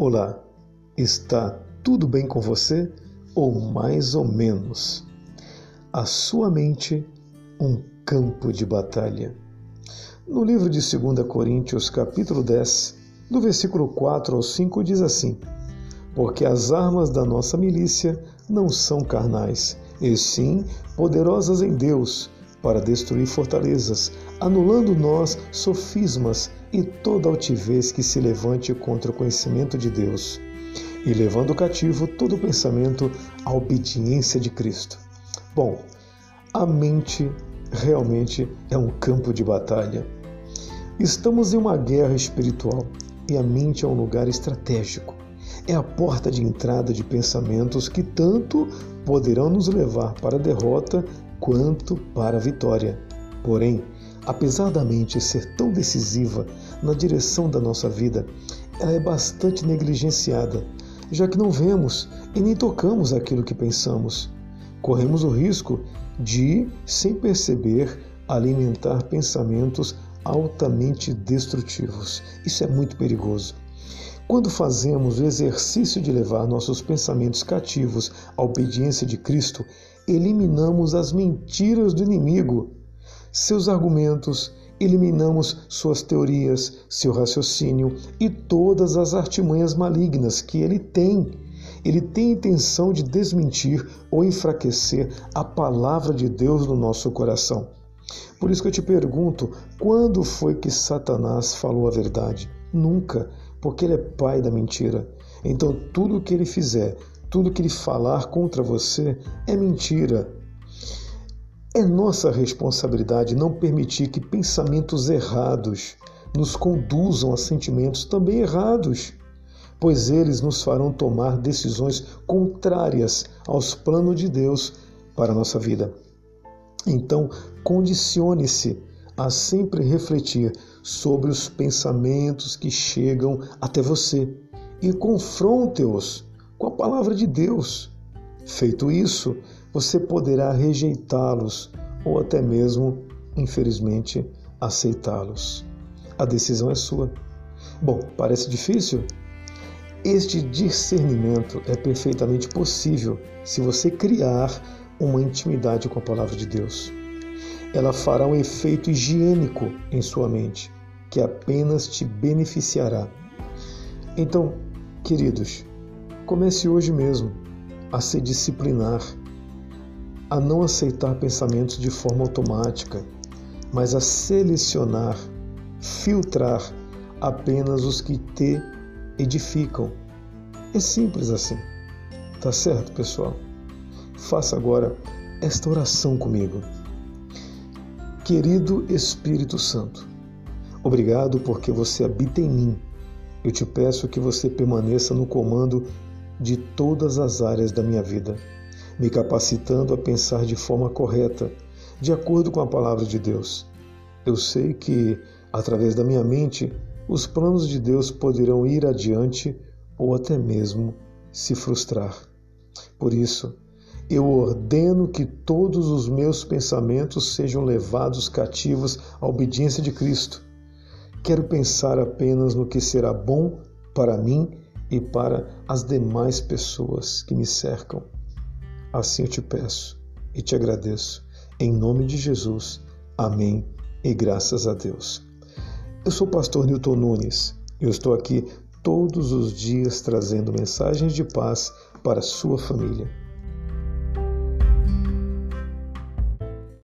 Olá, está tudo bem com você? Ou mais ou menos? A sua mente, um campo de batalha. No livro de 2 Coríntios, capítulo 10, do versículo 4 ao 5, diz assim: Porque as armas da nossa milícia não são carnais, e sim poderosas em Deus para destruir fortalezas, anulando nós sofismas e toda altivez que se levante contra o conhecimento de Deus, e levando cativo todo pensamento à obediência de Cristo. Bom, a mente realmente é um campo de batalha. Estamos em uma guerra espiritual e a mente é um lugar estratégico. É a porta de entrada de pensamentos que tanto poderão nos levar para a derrota quanto para a vitória. Porém, apesar da mente ser tão decisiva na direção da nossa vida, ela é bastante negligenciada, já que não vemos e nem tocamos aquilo que pensamos. Corremos o risco de, sem perceber, alimentar pensamentos altamente destrutivos. Isso é muito perigoso. Quando fazemos o exercício de levar nossos pensamentos cativos à obediência de Cristo, eliminamos as mentiras do inimigo, seus argumentos, eliminamos suas teorias, seu raciocínio e todas as artimanhas malignas que ele tem. Ele tem intenção de desmentir ou enfraquecer a palavra de Deus no nosso coração. Por isso que eu te pergunto: quando foi que Satanás falou a verdade? Nunca porque ele é pai da mentira. Então tudo o que ele fizer, tudo que ele falar contra você é mentira. É nossa responsabilidade não permitir que pensamentos errados nos conduzam a sentimentos também errados, pois eles nos farão tomar decisões contrárias aos planos de Deus para a nossa vida. Então, condicione-se a sempre refletir sobre os pensamentos que chegam até você e confronte-os com a palavra de Deus. Feito isso, você poderá rejeitá-los ou até mesmo, infelizmente, aceitá-los. A decisão é sua. Bom, parece difícil? Este discernimento é perfeitamente possível se você criar uma intimidade com a palavra de Deus ela fará um efeito higiênico em sua mente, que apenas te beneficiará. Então, queridos, comece hoje mesmo a se disciplinar, a não aceitar pensamentos de forma automática, mas a selecionar, filtrar apenas os que te edificam. É simples assim. Tá certo, pessoal? Faça agora esta oração comigo. Querido Espírito Santo, obrigado porque você habita em mim. Eu te peço que você permaneça no comando de todas as áreas da minha vida, me capacitando a pensar de forma correta, de acordo com a palavra de Deus. Eu sei que, através da minha mente, os planos de Deus poderão ir adiante ou até mesmo se frustrar. Por isso, eu ordeno que todos os meus pensamentos sejam levados cativos à obediência de Cristo. Quero pensar apenas no que será bom para mim e para as demais pessoas que me cercam. Assim eu te peço e te agradeço. Em nome de Jesus. Amém e graças a Deus. Eu sou o pastor Newton Nunes e eu estou aqui todos os dias trazendo mensagens de paz para a sua família.